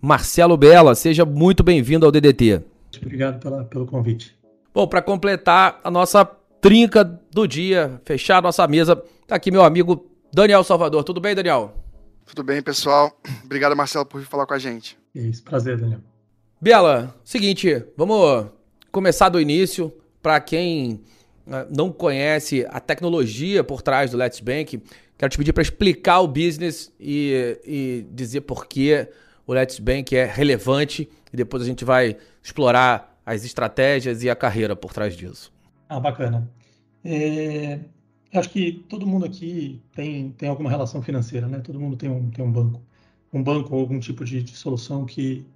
Marcelo Bella. Seja muito bem-vindo ao DDT. Obrigado pela, pelo convite. Bom, para completar a nossa trinca do dia, fechar a nossa mesa, tá aqui meu amigo Daniel Salvador. Tudo bem, Daniel? Tudo bem, pessoal. Obrigado, Marcelo, por falar com a gente. É isso, prazer, Daniel. Bela, seguinte, vamos começar do início. Para quem né, não conhece a tecnologia por trás do Let's Bank, Quero te pedir para explicar o business e, e dizer por que o Let's Bank é relevante e depois a gente vai explorar as estratégias e a carreira por trás disso. Ah, bacana. É, acho que todo mundo aqui tem, tem alguma relação financeira, né? Todo mundo tem um, tem um banco. Um banco ou algum tipo de, de solução que,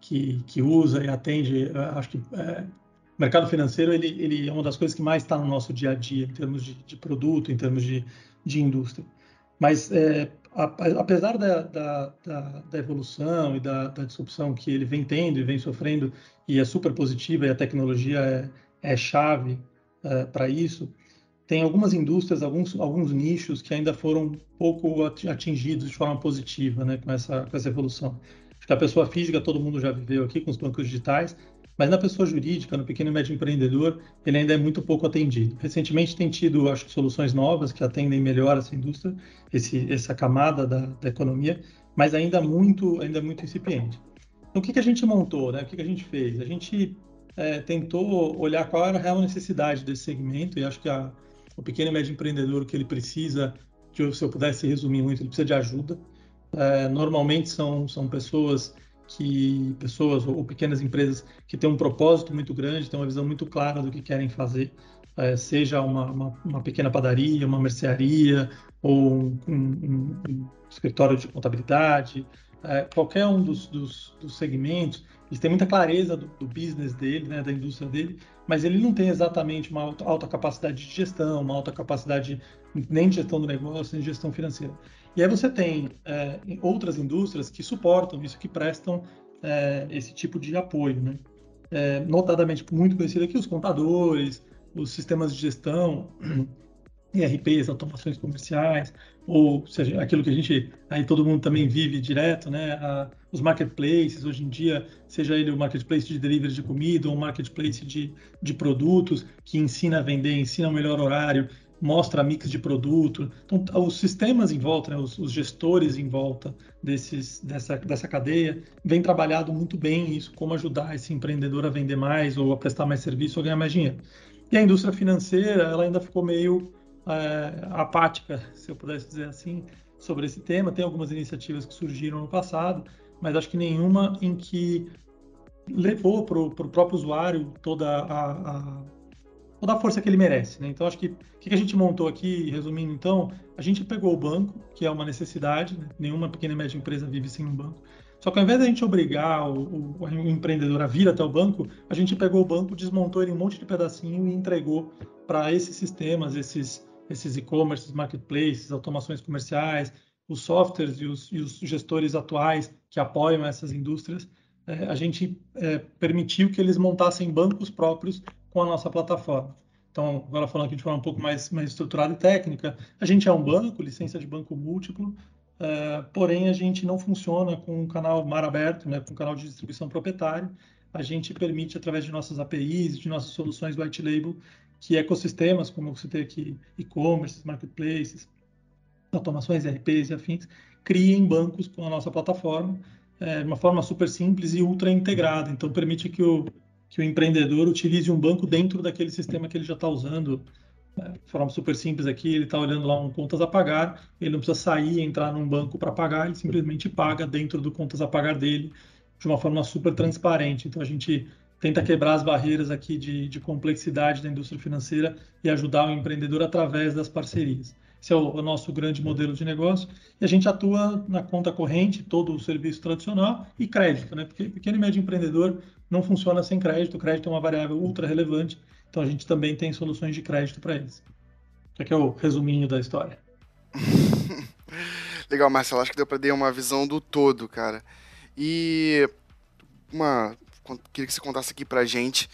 que, que, usa e atende. Acho que é, o mercado financeiro ele, ele é uma das coisas que mais está no nosso dia a dia, em termos de, de produto, em termos de, de indústria. Mas, é, apesar da, da, da, da, evolução e da, disrupção que ele vem tendo e vem sofrendo, e é super positiva, e a tecnologia é, é chave é, para isso, tem algumas indústrias, alguns, alguns nichos que ainda foram pouco atingidos de forma positiva né, com, essa, com essa evolução. Acho que a pessoa física todo mundo já viveu aqui com os bancos digitais, mas na pessoa jurídica, no pequeno e médio empreendedor, ele ainda é muito pouco atendido. Recentemente tem tido, acho que, soluções novas que atendem melhor essa indústria, esse, essa camada da, da economia, mas ainda muito, ainda muito incipiente. Então, o que, que a gente montou, né? O que, que a gente fez? A gente é, tentou olhar qual era a real necessidade desse segmento e acho que a, o pequeno e médio empreendedor que ele precisa, se eu pudesse resumir muito, ele precisa de ajuda. É, normalmente são, são pessoas que pessoas ou pequenas empresas que têm um propósito muito grande, têm uma visão muito clara do que querem fazer, é, seja uma, uma, uma, pequena padaria, uma mercearia ou um, um, um escritório de contabilidade, é, qualquer um dos, dos, dos, segmentos, eles têm muita clareza do, do, business dele, né, da indústria dele, mas ele não tem exatamente uma alta, alta capacidade de gestão, uma alta capacidade nem de gestão do negócio, nem de gestão financeira. E aí você tem é, outras indústrias que suportam isso, que prestam é, esse tipo de apoio, né? É, notadamente muito conhecido aqui os contadores, os sistemas de gestão, ERPs, automações comerciais, ou seja, aquilo que a gente, aí todo mundo também vive direto, né? A, os marketplaces, hoje em dia, seja ele o marketplace de delivery de comida ou um marketplace de, de produtos que ensina a vender, ensina o melhor horário, mostra mix de produto. Então, os sistemas em volta, né, os, os, gestores em volta desses, dessa, dessa cadeia, vem trabalhado muito bem isso, como ajudar esse empreendedor a vender mais ou a prestar mais serviço ou ganhar mais dinheiro. E a indústria financeira, ela ainda ficou meio é, apática, se eu pudesse dizer assim, sobre esse tema. Tem algumas iniciativas que surgiram no passado, mas acho que nenhuma em que levou para o próprio usuário toda a, a toda a força que ele merece. Né? Então, acho que o que a gente montou aqui, resumindo, então, a gente pegou o banco, que é uma necessidade, né? nenhuma pequena e média empresa vive sem um banco. Só que ao invés de a gente obrigar o, o, o, empreendedor a vir até o banco, a gente pegou o banco, desmontou ele em um monte de pedacinho e entregou para esses sistemas, esses esses e-commerces, marketplaces, automações comerciais, os softwares e os, e os, gestores atuais que apoiam essas indústrias, é, a gente é, permitiu que eles montassem bancos próprios com a nossa plataforma. Então, agora falando aqui de forma um pouco mais, mais estruturada e técnica, a gente é um banco, licença de banco múltiplo, uh, porém a gente não funciona com um canal mar aberto, né, com um canal de distribuição proprietário. A gente permite, através de nossas APIs, de nossas soluções white label, que ecossistemas, como você tem aqui, e-commerce, marketplaces, automações, RPs e afins, criem bancos com a nossa plataforma, é, de uma forma super simples e ultra integrada. Então, permite que o, que o empreendedor utilize um banco dentro daquele sistema que ele já está usando. Né? De forma super simples aqui, ele está olhando lá um contas a pagar, ele não precisa sair e entrar num banco para pagar, ele simplesmente paga dentro do contas a pagar dele de uma forma super transparente. Então a gente tenta quebrar as barreiras aqui de, de complexidade da indústria financeira e ajudar o empreendedor através das parcerias. Esse é o, o, nosso grande modelo de negócio. E a gente atua na conta corrente, todo o serviço tradicional e crédito, né? Porque pequeno e médio empreendedor não funciona sem crédito. O crédito é uma variável ultra relevante, então a gente também tem soluções de crédito para eles. Isso aqui é o resuminho da história. Legal, Marcelo. Acho que deu para dar uma visão do todo, cara. E uma queria que você contasse aqui pra gente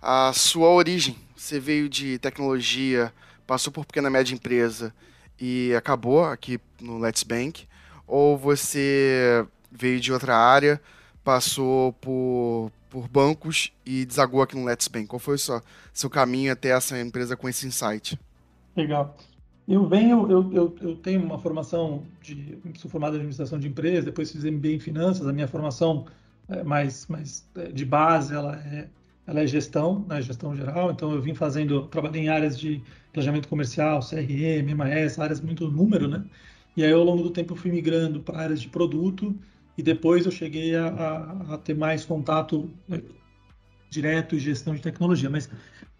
a sua origem. Você veio de tecnologia, passou por pequena média empresa e acabou aqui no Let's Bank? Ou você veio de outra área, passou por, por bancos e desagou aqui no Let's Bank? Qual foi o seu, seu caminho até essa empresa com esse insight? Legal. Eu venho, eu, eu, eu, tenho uma formação de, sou formado em administração de empresas, depois fiz MBA em finanças, a minha formação é mais, mais é, de base, ela é, ela é gestão, né, gestão geral, então eu vim fazendo, trabalhei em áreas de planejamento comercial, CRM, MAS, áreas muito número, né? E aí ao longo do tempo eu fui migrando para áreas de produto e depois eu cheguei a, a, a ter mais contato né, direto e gestão de tecnologia. Mas,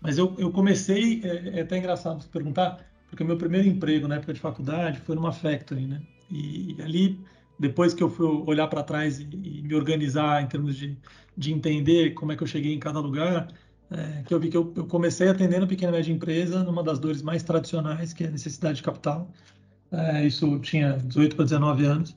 mas eu, eu comecei, é, é até engraçado perguntar, porque o meu primeiro emprego na época de faculdade foi numa factory, né? E, e ali, depois que eu fui olhar para trás e, e, me organizar em termos de, de entender como é que eu cheguei em cada lugar, é, que eu vi que eu, eu comecei atendendo pequena e média empresa numa das dores mais tradicionais, que é a necessidade de capital. É, isso tinha 18 para 19 anos.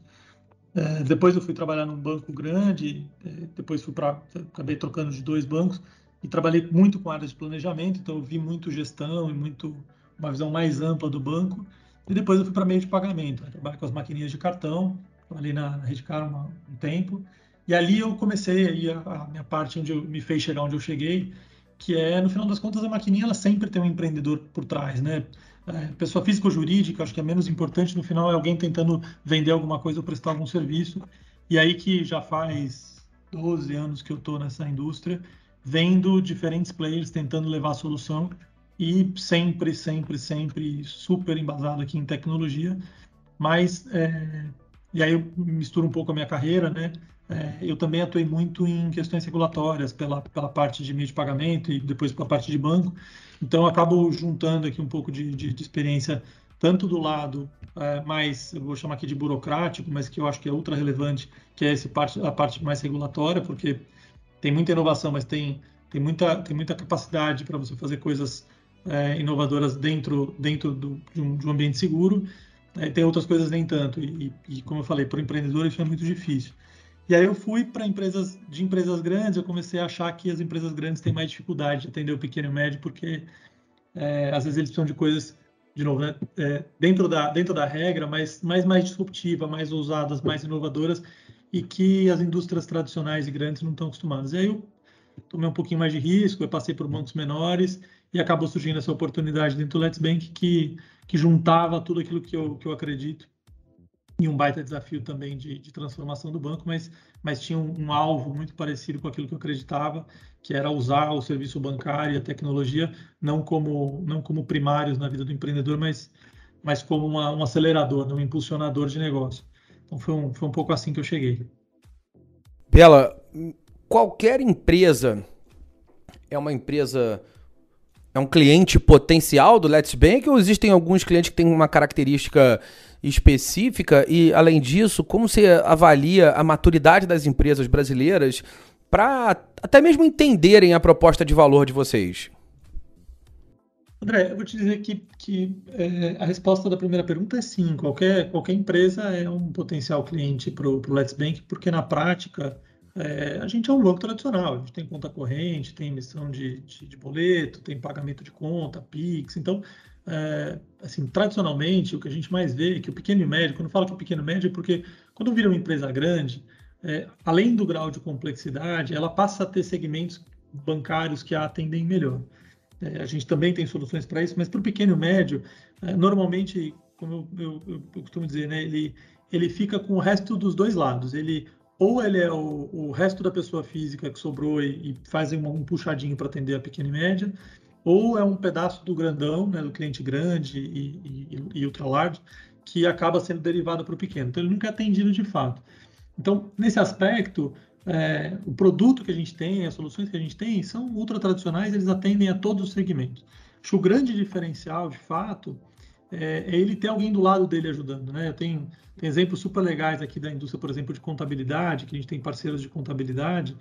É, depois eu fui trabalhar num banco grande, é, depois fui para acabei trocando de dois bancos e trabalhei muito com áreas de planejamento, então eu vi muito gestão e muito uma visão mais ampla do banco. E depois eu fui para meio de pagamento, né? trabalhei com as maquininhas de cartão, trabalhei na Redcar um, um tempo. E ali eu comecei aí a, a, minha parte onde eu, me fez chegar onde eu cheguei, que é, no final das contas, a maquininha ela sempre tem um empreendedor por trás, né? É, pessoa física ou jurídica, acho que é menos importante, no final é alguém tentando vender alguma coisa ou prestar algum serviço. E aí que já faz 12 anos que eu estou nessa indústria, vendo diferentes players tentando levar a solução e sempre, sempre, sempre super embasado aqui em tecnologia, mas é, e aí eu misturo um pouco a minha carreira, né? É, eu também atuei muito em questões regulatórias pela, pela parte de meio de pagamento e depois pela parte de banco, então acabo juntando aqui um pouco de, de, de experiência tanto do lado é, mais, eu vou chamar aqui de burocrático, mas que eu acho que é ultra relevante, que é esse parte, a parte mais regulatória, porque tem muita inovação, mas tem, tem, muita, tem muita capacidade para você fazer coisas é, inovadoras dentro, dentro do, de, um, de, um, ambiente seguro. É, tem outras coisas nem tanto. E, e como eu falei, para o empreendedor isso é muito difícil. E aí eu fui para empresas de empresas grandes, eu comecei a achar que as empresas grandes têm mais dificuldade de atender o pequeno e médio, porque é, às vezes eles precisam de coisas, de novo, né, é, dentro, da, dentro da regra, mas mais, mais disruptiva, mais ousadas, mais inovadoras, e que as indústrias tradicionais e grandes não estão acostumadas. E aí eu tomei um pouquinho mais de risco, eu passei por bancos menores, e acabou surgindo essa oportunidade dentro do Let's Bank que, que juntava tudo aquilo que eu, que eu acredito e um baita desafio também de, de transformação do banco, mas, mas tinha um, um, alvo muito parecido com aquilo que eu acreditava, que era usar o serviço bancário e a tecnologia não como, não como primários na vida do empreendedor, mas, mas como uma, um acelerador, um impulsionador de negócio. Então foi um, foi um pouco assim que eu cheguei. Bela, qualquer empresa é uma empresa é um cliente potencial do Let's Bank ou existem alguns clientes que têm uma característica específica? E, além disso, como você avalia a maturidade das empresas brasileiras para até mesmo entenderem a proposta de valor de vocês? André, eu vou te dizer que, que é, a resposta da primeira pergunta é sim. Qualquer, qualquer empresa é um potencial cliente para o Let's Bank, porque na prática é, a gente é um banco tradicional, a gente tem conta corrente, tem emissão de, de, de boleto, tem pagamento de conta, PIX. Então, é, assim, tradicionalmente, o que a gente mais vê é que o pequeno e médio, quando eu falo que o pequeno e médio, é porque quando vira uma empresa grande, é, além do grau de complexidade, ela passa a ter segmentos bancários que a atendem melhor. É, a gente também tem soluções para isso, mas para o pequeno e médio, é, normalmente, como eu, eu, eu costumo dizer, né, ele, ele fica com o resto dos dois lados. Ele ou ele é o, o resto da pessoa física que sobrou e, e faz um, um puxadinho para atender a pequena e média, ou é um pedaço do grandão, né, do cliente grande e, e, e ultra large, que acaba sendo derivado para o pequeno. Então, ele nunca é atendido de fato. Então, nesse aspecto, é, o produto que a gente tem, as soluções que a gente tem, são ultra tradicionais, eles atendem a todos os segmentos. Acho que o grande diferencial, de fato, é, é, ele ter alguém do lado dele ajudando, né? Eu tenho, tenho exemplos super legais aqui da indústria, por exemplo, de contabilidade, que a gente tem parceiros de contabilidade,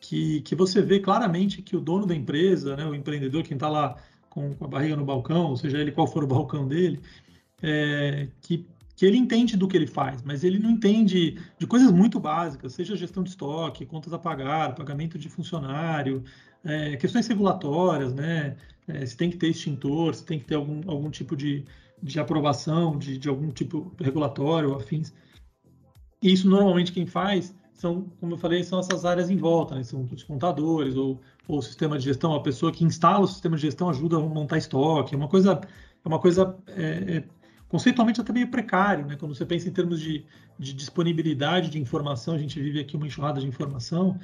que, que você vê claramente que o dono da empresa, né, o empreendedor, quem está lá com, com, a barriga no balcão, ou seja, ele qual for o balcão dele, é, que, que ele entende do que ele faz, mas ele não entende de coisas muito básicas, seja gestão de estoque, contas a pagar, pagamento de funcionário, é, questões regulatórias, né? É, se tem que ter extintor, se tem que ter algum, algum tipo de, de aprovação de, de algum tipo regulatório, afins. E isso normalmente quem faz são, como eu falei, são essas áreas em volta, né? são os contadores ou, ou o sistema de gestão, a pessoa que instala o sistema de gestão ajuda a montar estoque, é uma coisa, é uma coisa é, é, conceitualmente até meio precário, né? Quando você pensa em termos de, de, disponibilidade de informação, a gente vive aqui uma enxurrada de informação,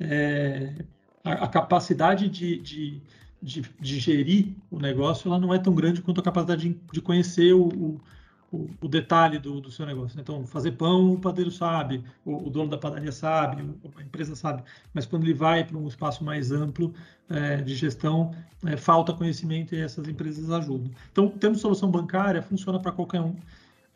é, a, a, capacidade de, de, de, de, gerir o negócio ela não é tão grande quanto a capacidade de, de conhecer o, o o, detalhe do, do, seu negócio. Então, fazer pão, o padeiro sabe, o, o, dono da padaria sabe, a empresa sabe, mas quando ele vai para um espaço mais amplo é, de gestão, é, falta conhecimento e essas empresas ajudam. Então, temos solução bancária, funciona para qualquer um.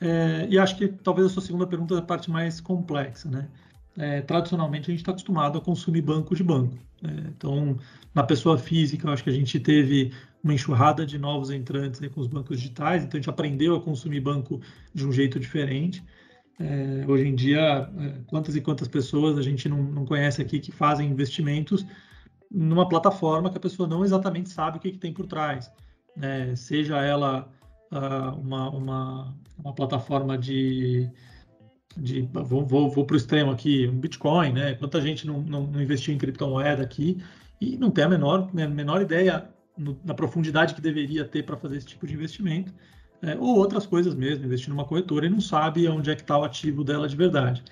É, e acho que talvez a sua segunda pergunta é a parte mais complexa, né? É, tradicionalmente a gente está acostumado a consumir banco de banco. Né? Então, na pessoa física, eu acho que a gente teve uma enxurrada de novos entrantes com os bancos digitais, então a gente aprendeu a consumir banco de um jeito diferente. É, hoje em dia, é, quantas e quantas pessoas a gente não, não, conhece aqui que fazem investimentos numa plataforma que a pessoa não exatamente sabe o que, que tem por trás, né? seja ela uh, uma, uma, uma, plataforma de, de vou, vou, vou para o extremo aqui, um Bitcoin, né? Quanta gente não, não, não investiu em criptomoeda aqui e não tem a menor, né, menor ideia no, na profundidade que deveria ter para fazer esse tipo de investimento, é, ou outras coisas mesmo, investir numa corretora e não sabe onde é que está o ativo dela de verdade.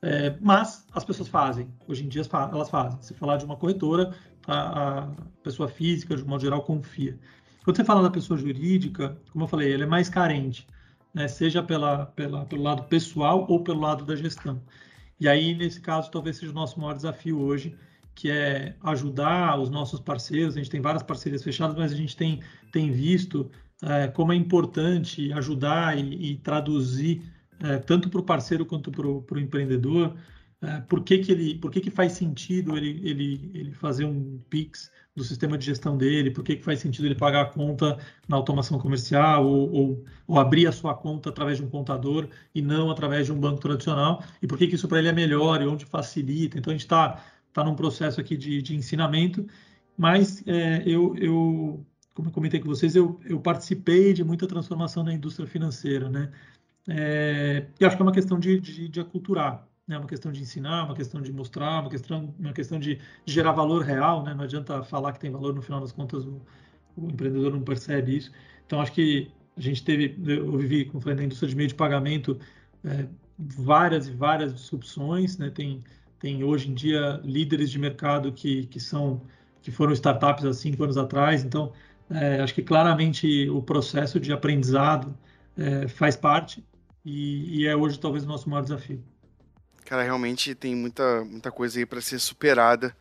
É, mas as pessoas fazem, hoje em dia elas fazem. Se falar de uma corretora, a, a, pessoa física, de modo geral, confia. Quando você fala da pessoa jurídica, como eu falei, ela é mais carente, né? seja pela, pela, pelo lado pessoal ou pelo lado da gestão. E aí, nesse caso, talvez seja o nosso maior desafio hoje, que é ajudar os nossos parceiros. A gente tem várias parcerias fechadas, mas a gente tem, tem visto é, como é importante ajudar e, e traduzir é, tanto para o parceiro quanto para o empreendedor é, por, que, que, ele, por que, que faz sentido ele, ele, ele fazer um PIX do sistema de gestão dele, por que, que faz sentido ele pagar a conta na automação comercial ou, ou, ou, abrir a sua conta através de um contador e não através de um banco tradicional, e por que, que isso para ele é melhor e onde facilita. Então, a gente está está num processo aqui de, de ensinamento, mas é, eu, eu, como eu comentei com vocês, eu, eu participei de muita transformação na indústria financeira, né? É, e acho que é uma questão de, de, de aculturar, né? Uma questão de ensinar, uma questão de mostrar, uma questão, uma questão de, gerar valor real, né? Não adianta falar que tem valor, no final das contas o, o empreendedor não percebe isso. Então acho que a gente teve, eu vivi, como falei, na indústria de meio de pagamento, é, várias e várias disrupções, né? Tem tem hoje em dia líderes de mercado que, que são que foram startups há cinco anos atrás. Então, é, acho que claramente o processo de aprendizado é, faz parte e, e, é hoje talvez o nosso maior desafio. Cara, realmente tem muita, muita coisa aí para ser superada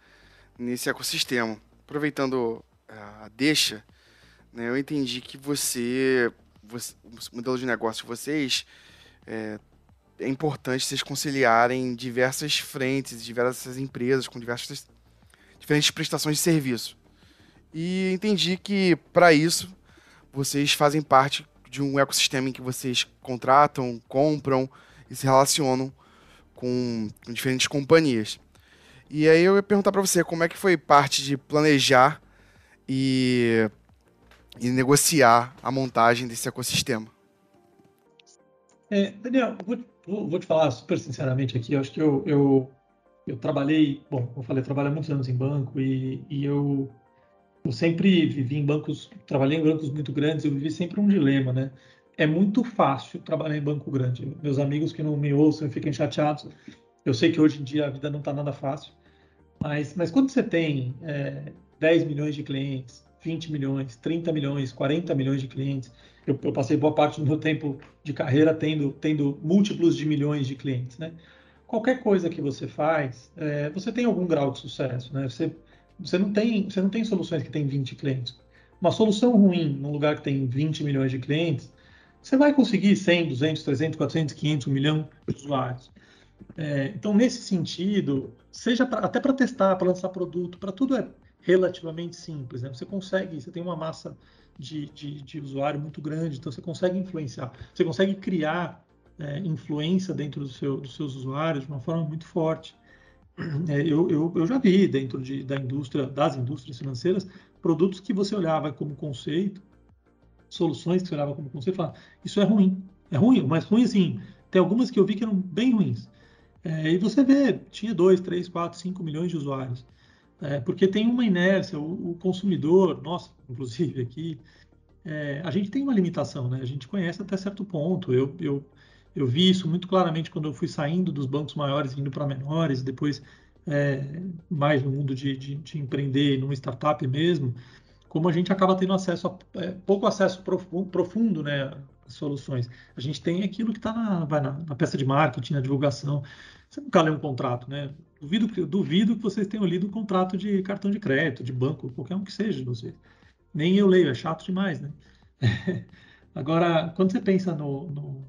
nesse ecossistema. Aproveitando a deixa, né, eu entendi que você, você, o modelo de negócio de vocês é, é importante vocês conciliarem diversas frentes, diversas empresas com diversas diferentes prestações de serviço. E entendi que para isso vocês fazem parte de um ecossistema em que vocês contratam, compram e se relacionam com, diferentes companhias. E aí eu ia perguntar para você como é que foi parte de planejar e, e negociar a montagem desse ecossistema. É, Daniel, vou, vou, vou, te falar super sinceramente aqui. Eu acho que eu, eu, eu trabalhei, bom, eu falei, eu trabalhei muitos anos em banco e, e eu, eu sempre vivi em bancos, trabalhei em bancos muito grandes. Eu vivi sempre um dilema, né? É muito fácil trabalhar em banco grande. Meus amigos que não me ouçam fiquem chateados. Eu sei que hoje em dia a vida não está nada fácil, mas, mas quando você tem é, 10 milhões de clientes, 20 milhões, 30 milhões, 40 milhões de clientes, eu, eu, passei boa parte do meu tempo de carreira tendo, tendo múltiplos de milhões de clientes, né? Qualquer coisa que você faz, é, você tem algum grau de sucesso, né? Você, você, não tem, você não tem soluções que tem 20 clientes. Uma solução ruim num lugar que tem 20 milhões de clientes, você vai conseguir 100, 200, 300, 400, 500, 1 milhão de usuários. É, então, nesse sentido, seja pra, até para testar, para lançar produto, para tudo é relativamente simples. Né? Você consegue, você tem uma massa de, de, de, usuário muito grande, então você consegue influenciar, você consegue criar é, influência dentro do seu, dos seus usuários de uma forma muito forte. É, eu, eu, eu, já vi dentro de, da indústria, das indústrias financeiras, produtos que você olhava como conceito, soluções que você olhava como conceito e falava, isso é ruim. É ruim, mas ruim assim. Tem algumas que eu vi que eram bem ruins. É, e você vê, tinha 2, 3, 4, 5 milhões de usuários. É, porque tem uma inércia, o, o, consumidor, nós, inclusive aqui, é, a gente tem uma limitação, né? A gente conhece até certo ponto. Eu, eu, eu vi isso muito claramente quando eu fui saindo dos bancos maiores indo para menores, depois é, mais no mundo de, de, de empreender numa startup mesmo, como a gente acaba tendo acesso a, é, pouco acesso profundo, né, às soluções. A gente tem aquilo que está na, na, na, peça de marketing, na divulgação. Você nunca lê um contrato, né? Duvido, duvido que vocês tenham lido um contrato de cartão de crédito, de banco, qualquer um que seja de vocês. Nem eu leio, é chato demais, né? Agora, quando você pensa no, no,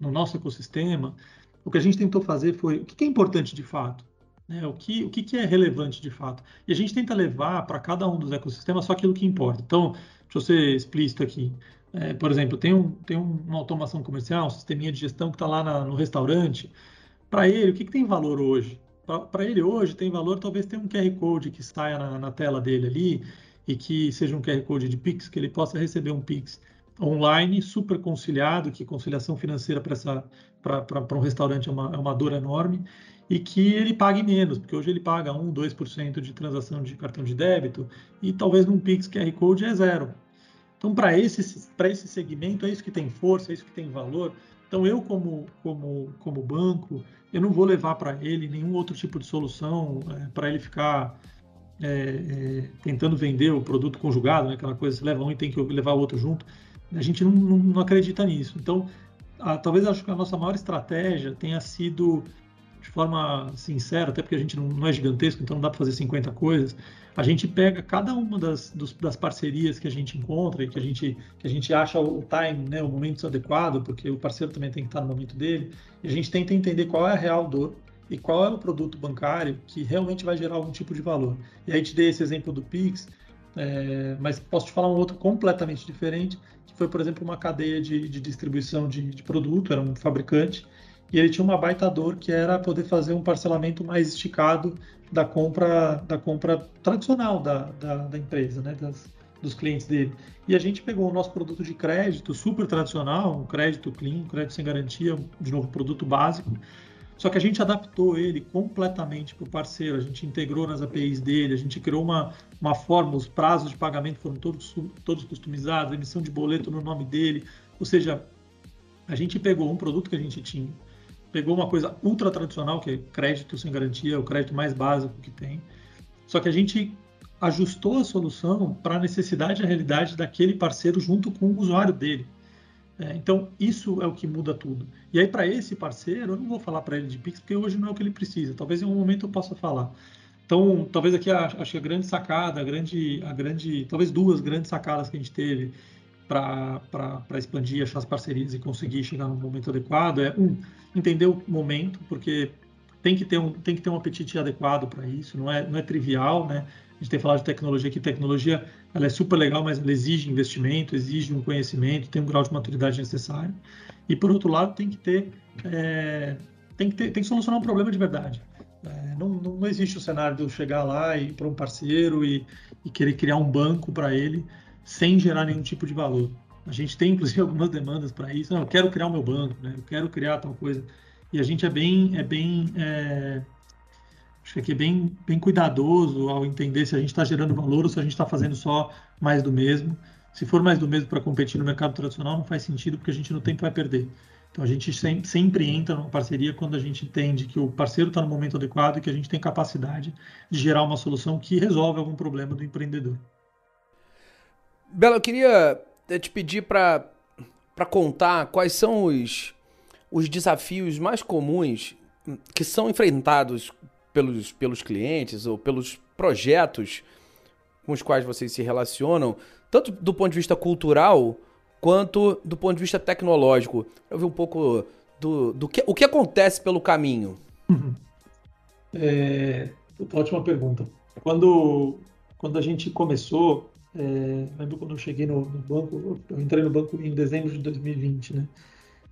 no, nosso ecossistema, o que a gente tentou fazer foi o que é importante de fato, né? o, que, o que é relevante de fato. E a gente tenta levar para cada um dos ecossistemas só aquilo que importa. Então, deixa eu ser explícito aqui. É, por exemplo, tem, um, tem uma automação comercial, um sisteminha de gestão que está lá na, no restaurante. Para ele, o que, que tem valor hoje? Para ele hoje tem valor talvez ter um QR Code que saia na, na tela dele ali e que seja um QR Code de Pix, que ele possa receber um Pix online, super conciliado, que conciliação financeira para um restaurante é uma, é uma dor enorme, e que ele pague menos, porque hoje ele paga 1, 2% de transação de cartão de débito, e talvez num Pix QR Code é zero. Então, para esse, esse segmento, é isso que tem força, é isso que tem valor. Então, eu, como, como, como banco, eu não vou levar para ele nenhum outro tipo de solução é, para ele ficar é, é, tentando vender o produto conjugado, né? aquela coisa, você leva um e tem que levar o outro junto. A gente não, não, não acredita nisso. Então, a, talvez acho que a nossa maior estratégia tenha sido, de forma sincera, até porque a gente não, não é gigantesco, então não dá para fazer 50 coisas. A gente pega cada uma das, dos, das parcerias que a gente encontra e que a gente, que a gente acha o time, né, o momento adequado, porque o parceiro também tem que estar no momento dele, e a gente tenta entender qual é a real dor e qual é o produto bancário que realmente vai gerar algum tipo de valor. E aí te dei esse exemplo do Pix, é, mas posso te falar um outro completamente diferente, foi, por exemplo, uma cadeia de, de distribuição de, de, produto, era um fabricante, e ele tinha uma baita dor que era poder fazer um parcelamento mais esticado da compra, da compra tradicional da, da, da empresa, né, das, dos clientes dele. E a gente pegou o nosso produto de crédito super tradicional, um crédito clean, um crédito sem garantia, de novo, produto básico, só que a gente adaptou ele completamente para o parceiro, a gente integrou nas APIs dele, a gente criou uma, uma forma, os prazos de pagamento foram todos, todos customizados, emissão de boleto no nome dele. Ou seja, a gente pegou um produto que a gente tinha, pegou uma coisa ultra tradicional, que é crédito sem garantia, o crédito mais básico que tem, só que a gente ajustou a solução para a necessidade e a realidade daquele parceiro junto com o usuário dele. É, então, isso é o que muda tudo. E aí, para esse parceiro, eu não vou falar para ele de Pix, porque hoje não é o que ele precisa. Talvez em um momento eu possa falar. Então, talvez aqui acho que a grande sacada, a grande, a grande, talvez duas grandes sacadas que a gente teve para expandir, achar as parcerias e conseguir chegar no momento adequado é um entender o momento, porque tem que ter um, tem que ter um apetite adequado para isso, não é, não é trivial, né? A gente tem falado de tecnologia aqui, tecnologia ela é super legal, mas ela exige investimento, exige um conhecimento, tem um grau de maturidade necessário. E por outro lado, tem que ter, é, tem que ter, tem que solucionar um problema de verdade. É, não, não, existe o cenário de eu chegar lá e para um parceiro e, e, querer criar um banco para ele sem gerar nenhum tipo de valor. A gente tem inclusive algumas demandas para isso. Não, eu quero criar o meu banco, né? eu quero criar tal coisa. E a gente é bem, é bem é, acho que aqui é bem, bem cuidadoso ao entender se a gente está gerando valor ou se a gente está fazendo só mais do mesmo. Se for mais do mesmo para competir no mercado tradicional, não faz sentido porque a gente no tempo vai perder. Então a gente sempre entra numa parceria quando a gente entende que o parceiro está no momento adequado e que a gente tem capacidade de gerar uma solução que resolve algum problema do empreendedor. Bela, eu queria eh, te pedir para contar quais são os, os desafios mais comuns que são enfrentados pelos, pelos clientes ou pelos projetos com os quais vocês se relacionam, tanto do ponto de vista cultural quanto do ponto de vista tecnológico. Eu ver um pouco do, do que, o que acontece pelo caminho. Uhum. É, ótima pergunta. Quando, quando a gente começou, é, lembro quando eu cheguei no, no, banco, eu entrei no banco em dezembro de 2020, né?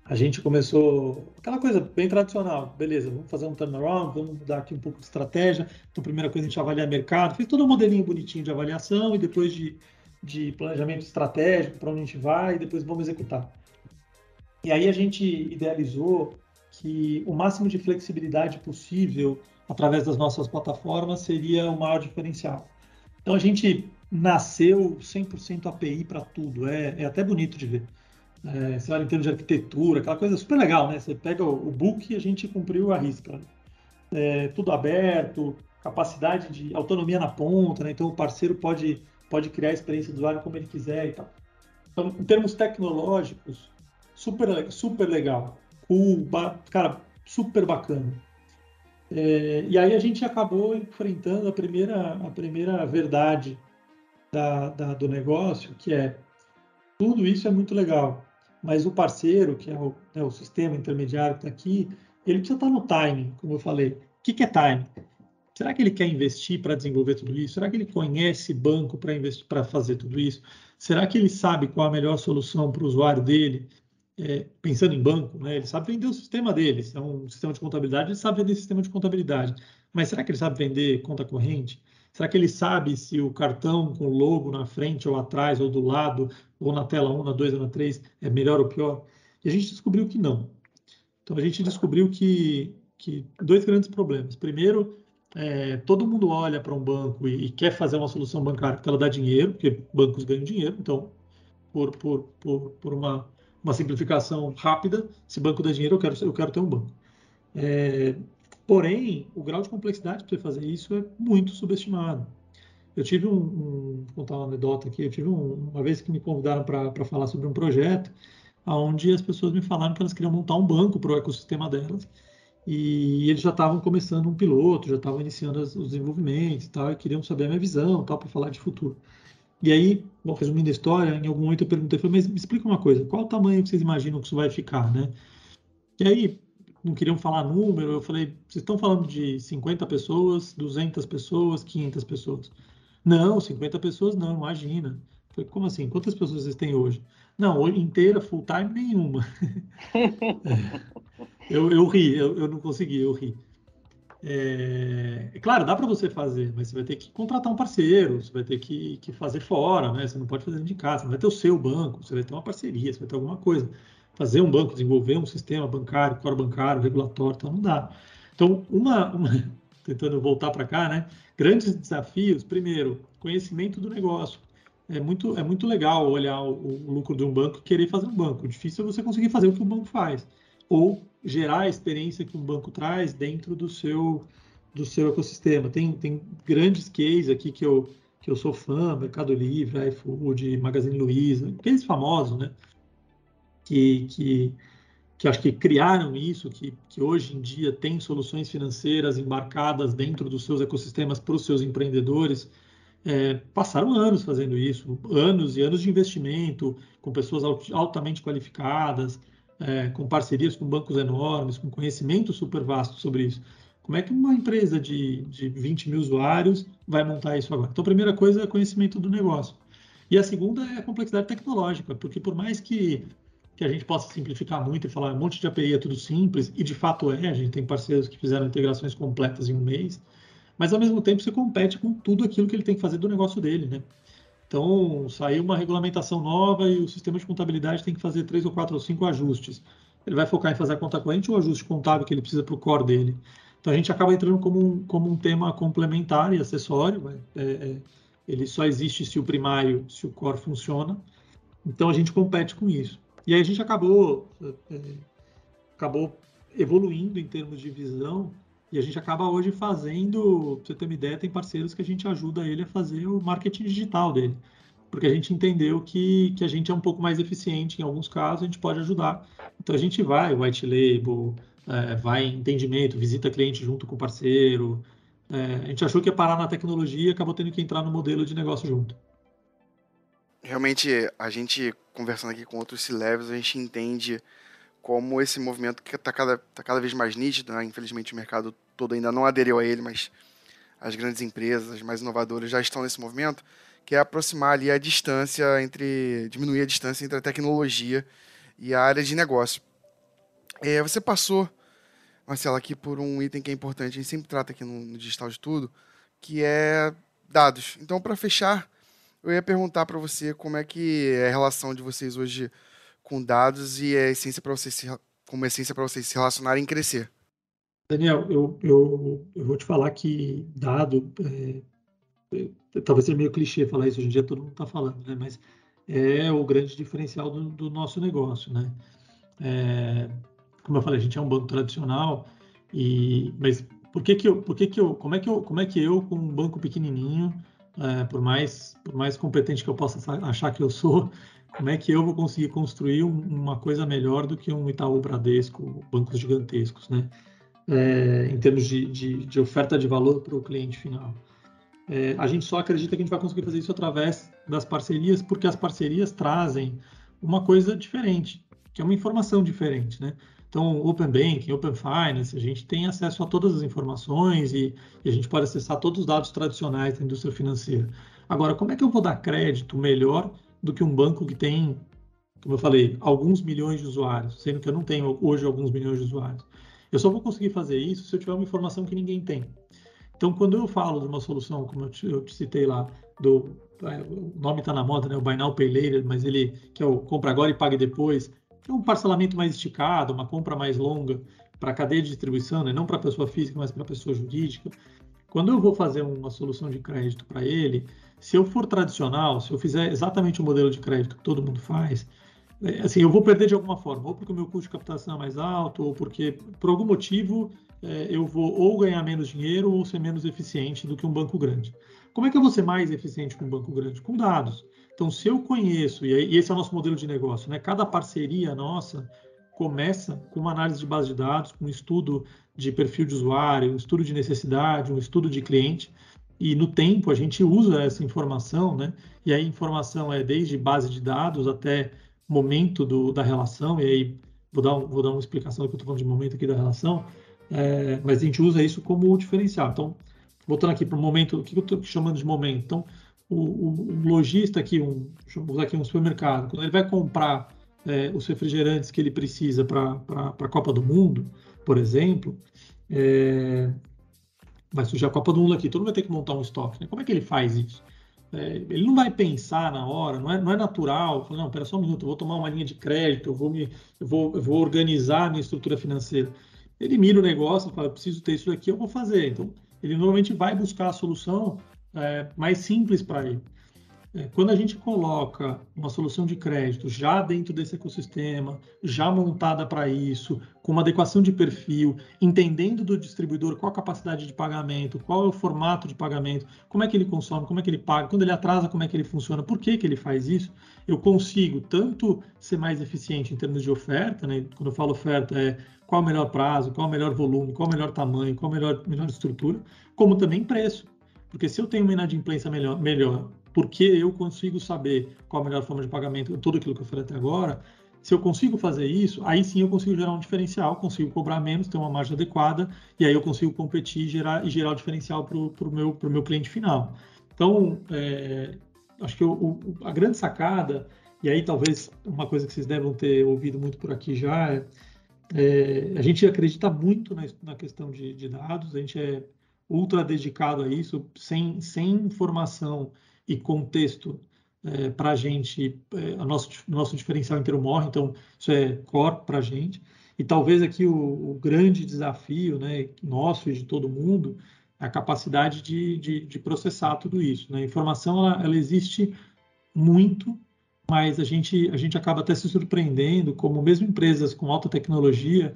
A gente começou aquela coisa bem tradicional, beleza, vamos fazer um turnaround, vamos mudar aqui um pouco de estratégia. Então, primeira coisa a gente avalia mercado, fez todo um modelinho bonitinho de avaliação e depois de, de planejamento estratégico, para onde a gente vai e depois vamos executar. E aí a gente idealizou que o máximo de flexibilidade possível através das nossas plataformas seria o maior diferencial. Então a gente nasceu 100% API para tudo, é, é, até bonito de ver. É, você olha em termos de arquitetura, aquela coisa super legal, né? Você pega o, o book e a gente cumpriu a risca. É, tudo aberto, capacidade de autonomia na ponta, né? Então o parceiro pode, pode criar a experiência do usuário como ele quiser e tal. Então, em termos tecnológicos, super, super legal. Cool, cara, super bacana. É, e aí a gente acabou enfrentando a primeira, a primeira verdade da, da, do negócio, que é tudo isso é muito legal, mas o parceiro, que é o, né, o sistema intermediário que está aqui, ele precisa estar tá no timing, como eu falei. O que, que é timing? Será que ele quer investir para desenvolver tudo isso? Será que ele conhece banco para investir para fazer tudo isso? Será que ele sabe qual a melhor solução para o usuário dele? é, pensando em banco, né, ele sabe vender o sistema dele, é um sistema de contabilidade, ele sabe vender sistema de contabilidade. Mas será que ele sabe vender conta corrente? Será que ele sabe se o cartão com logo na frente ou atrás ou do lado, ou na tela 1, na 2 ou na 3 é melhor ou pior? E a gente descobriu que não. Então a gente descobriu que, que dois grandes problemas. Primeiro, é, todo mundo olha para um banco e, e, quer fazer uma solução bancária porque ela dá dinheiro, porque bancos ganham dinheiro, então, por, por, por, por uma uma simplificação rápida. Se banco dá dinheiro, eu quero, eu quero ter um banco. É, porém, o grau de complexidade para você fazer isso é muito subestimado. Eu tive um, um vou contar uma anedota aqui, eu tive um, uma vez que me convidaram para falar sobre um projeto, onde as pessoas me falaram que elas queriam montar um banco para o ecossistema delas, e eles já estavam começando um piloto, já estavam iniciando os desenvolvimentos e tal, e queriam saber a minha visão, tal, para falar de futuro. E aí, bom, resumindo a história, em algum momento eu perguntei, falei, mas me explica uma coisa, qual o tamanho que vocês imaginam que isso vai ficar, né? E aí, não queriam falar número, eu falei, vocês estão falando de 50 pessoas, 200 pessoas, 500 pessoas? Não, 50 pessoas não, imagina. Eu falei, como assim? Quantas pessoas vocês têm hoje? Não, inteira, full time, nenhuma. eu, eu ri, eu, eu não consegui, eu ri. É, é, claro, dá para você fazer, mas você vai ter que contratar um parceiro, você vai ter que, que fazer fora, né? Você não pode fazer de casa, não vai ter o seu banco, você vai ter uma parceria, você vai ter alguma coisa. Fazer um banco, desenvolver um sistema bancário, core bancário, regulatório, então não dá. Então, uma, uma tentando voltar para cá, né? Grandes desafios, primeiro, conhecimento do negócio. É muito, é muito legal olhar o, o lucro de um banco e querer fazer um banco. O difícil é você conseguir fazer o que o banco faz. Ou gerar a experiência que um banco traz dentro do seu do seu ecossistema. Tem, tem grandes cases aqui que eu, que eu sou fã, Mercado Livre, iFood, Magazine Luiza, aqueles famosos, né? Que, que, que acho que criaram isso, que, que hoje em dia tem soluções financeiras embarcadas dentro dos seus ecossistemas para os seus empreendedores. É, passaram anos fazendo isso, anos e anos de investimento, com pessoas altamente qualificadas, é, com parcerias com bancos enormes, com conhecimento super vasto sobre isso. Como é que uma empresa de, de 20 mil usuários vai montar isso agora? Então, a primeira coisa é conhecimento do negócio. E a segunda é a complexidade tecnológica, porque por mais que, que a gente possa simplificar muito e falar um monte de API é tudo simples, e de fato é, a gente tem parceiros que fizeram integrações completas em um mês, mas ao mesmo tempo você compete com tudo aquilo que ele tem que fazer do negócio dele, né? Então, saiu uma regulamentação nova e o sistema de contabilidade tem que fazer três ou quatro ou cinco ajustes. Ele vai focar em fazer a conta corrente ou o ajuste contábil que ele precisa para o core dele. Então, a gente acaba entrando como um, como um tema complementar e acessório. É, é, ele só existe se o primário, se o core funciona. Então, a gente compete com isso. E aí a gente acabou, é, acabou evoluindo em termos de visão e a gente acaba hoje fazendo, pra você ter uma ideia, tem parceiros que a gente ajuda ele a fazer o marketing digital dele. Porque a gente entendeu que, que a gente é um pouco mais eficiente em alguns casos, a gente pode ajudar. Então a gente vai, white label, é, vai em entendimento, visita cliente junto com o parceiro. É, a gente achou que ia parar na tecnologia acabou tendo que entrar no modelo de negócio junto. Realmente a gente conversando aqui com outros C-levels, a gente entende como esse movimento que está cada, tá cada vez mais nítido, né? infelizmente o mercado todo ainda não aderiu a ele, mas as grandes empresas, as mais inovadoras já estão nesse movimento, que é aproximar ali a distância entre, diminuir a distância entre a tecnologia e a área de negócio. É, você passou, Marcelo, aqui por um item que é importante, a gente sempre trata aqui no, no Digital de Tudo, que é dados. Então, para fechar, eu ia perguntar para você como é que é a relação de vocês hoje com dados e a essência para vocês se, como essência para vocês se relacionarem e crescer. Daniel, eu, eu, eu vou te falar que dado, é, é, talvez seja meio clichê falar isso, hoje em dia todo mundo está falando, né? mas é o grande diferencial do, do nosso negócio. Né? É, como eu falei, a gente é um banco tradicional, e, mas por que que eu, por que que eu, como é que eu, como é que eu com um banco pequenininho é, por mais por mais competente que eu possa achar que eu sou, como é que eu vou conseguir construir um, uma coisa melhor do que um Itaú Bradesco, bancos gigantescos, né? É, em termos de, de, de, oferta de valor para o cliente final. É, a gente só acredita que a gente vai conseguir fazer isso através das parcerias, porque as parcerias trazem uma coisa diferente, que é uma informação diferente, né? Então, Open Banking, Open Finance, a gente tem acesso a todas as informações e, e, a gente pode acessar todos os dados tradicionais da indústria financeira. Agora, como é que eu vou dar crédito melhor do que um banco que tem, como eu falei, alguns milhões de usuários, sendo que eu não tenho hoje alguns milhões de usuários? Eu só vou conseguir fazer isso se eu tiver uma informação que ninguém tem. Então, quando eu falo de uma solução, como eu te, eu te citei lá, do é, o nome está na moda, né? O Buy Now Pay Later, mas ele que é o compra agora e pague depois um parcelamento mais esticado, uma compra mais longa para a cadeia de distribuição, né? não para a pessoa física, mas para a pessoa jurídica. Quando eu vou fazer uma solução de crédito para ele, se eu for tradicional, se eu fizer exatamente o modelo de crédito que todo mundo faz, é, assim, eu vou perder de alguma forma, ou porque o meu custo de captação é mais alto, ou porque, por algum motivo, é, eu vou ou ganhar menos dinheiro ou ser menos eficiente do que um banco grande. Como é que eu vou ser mais eficiente com um banco grande? Com dados. Então, se eu conheço, e esse é o nosso modelo de negócio, né? Cada parceria nossa começa com uma análise de base de dados, com um estudo de perfil de usuário, um estudo de necessidade, um estudo de cliente. E no tempo a gente usa essa informação, né? E a informação é desde base de dados até momento do, da relação. E aí vou dar, vou dar uma explicação do que eu estou falando de momento aqui da relação. É, mas a gente usa isso como diferencial. Então, voltando aqui para o momento, o que eu estou chamando de momento? Então, o, o, lojista aqui, um, vamos usar aqui um supermercado, quando ele vai comprar é, os refrigerantes que ele precisa para a Copa do Mundo, por exemplo, é, vai surgir a Copa do Mundo aqui, todo mundo vai ter que montar um estoque. Né? Como é que ele faz isso? É, ele não vai pensar na hora, não é, não é natural, fala, não, pera só um minuto, eu vou tomar uma linha de crédito, eu vou, me, eu vou, eu vou organizar a minha estrutura financeira. Ele mira o negócio, fala, preciso ter isso aqui, eu vou fazer. Então, ele normalmente vai buscar a solução é, mais simples para ele. É, quando a gente coloca uma solução de crédito já dentro desse ecossistema, já montada para isso, com uma adequação de perfil, entendendo do distribuidor qual a capacidade de pagamento, qual é o formato de pagamento, como é que ele consome, como é que ele paga, quando ele atrasa, como é que ele funciona, por que, que ele faz isso, eu consigo tanto ser mais eficiente em termos de oferta, né? quando eu falo oferta é qual o melhor prazo, qual o melhor volume, qual o melhor tamanho, qual a melhor, melhor estrutura, como também preço. Porque se eu tenho uma inadimplência melhor, melhor porque eu consigo saber qual a melhor forma de pagamento, tudo aquilo que eu falei até agora, se eu consigo fazer isso, aí sim eu consigo gerar um diferencial, consigo cobrar menos, ter uma margem adequada, e aí eu consigo competir e gerar, e gerar o diferencial para o meu, meu cliente final. Então, é, acho que o, o, a grande sacada, e aí talvez uma coisa que vocês devem ter ouvido muito por aqui já, é, é a gente acredita muito na, na questão de, de dados, a gente é ultra dedicado a isso, sem, sem informação e contexto é, para a gente, é, o nosso, nosso diferencial inteiro morre, então isso é core para a gente. E talvez aqui o, o, grande desafio né, nosso e de todo mundo é a capacidade de, de, de processar tudo isso. Né? A informação ela, ela existe muito, mas a gente, a gente acaba até se surpreendendo como mesmo empresas com alta tecnologia,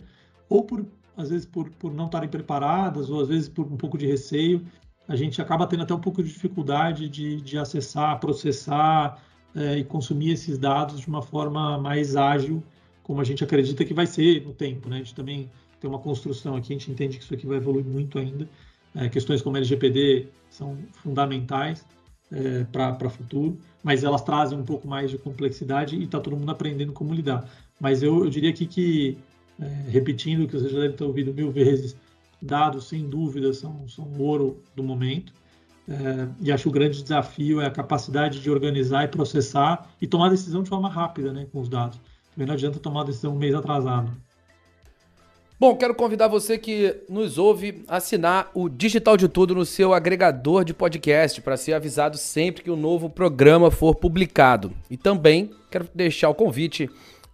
ou por às vezes por, por não estarem preparadas, ou às vezes por um pouco de receio, a gente acaba tendo até um pouco de dificuldade de, de acessar, processar é, e consumir esses dados de uma forma mais ágil, como a gente acredita que vai ser no tempo. Né? A gente também tem uma construção aqui, a gente entende que isso aqui vai evoluir muito ainda. É, questões como LGPD são fundamentais. é, para o futuro, mas elas trazem um pouco mais de complexidade e está todo mundo aprendendo como lidar. Mas eu, eu diria aqui que, é, repetindo o que vocês já devem ter ouvido mil vezes, dados, sem dúvida, são, são o ouro do momento. É, e acho que o grande desafio é a capacidade de organizar e processar e tomar decisão de forma rápida né, com os dados. Também não adianta tomar decisão um mês atrasado. Bom, quero convidar você que nos ouve a assinar o Digital de Tudo no seu agregador de podcast para ser avisado sempre que um novo programa for publicado. E também quero deixar o convite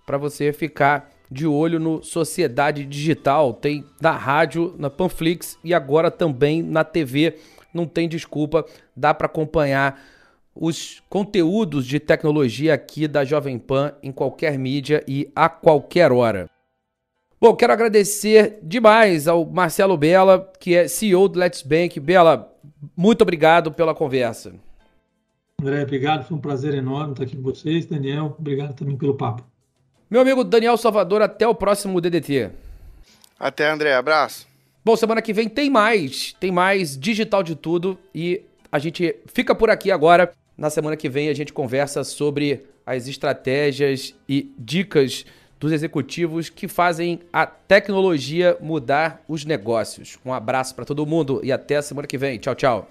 para você ficar de olho no Sociedade Digital. Tem na rádio, na Panflix e agora também na TV. Não tem desculpa, dá para acompanhar os conteúdos de tecnologia aqui da Jovem Pan em qualquer mídia e a qualquer hora. Bom, quero agradecer demais ao Marcelo Bela, que é CEO do Let's Bank. Bela, muito obrigado pela conversa. André, obrigado. Foi um prazer enorme estar aqui com vocês. Daniel, obrigado também pelo papo. Meu amigo Daniel Salvador, até o próximo DDT. Até, André. Abraço. Bom, semana que vem tem mais. Tem mais digital de tudo e a gente fica por aqui agora. Na semana que vem a gente conversa sobre as estratégias e dicas dos executivos que fazem a tecnologia mudar os negócios. Um abraço para todo mundo e até a semana que vem. Tchau, tchau.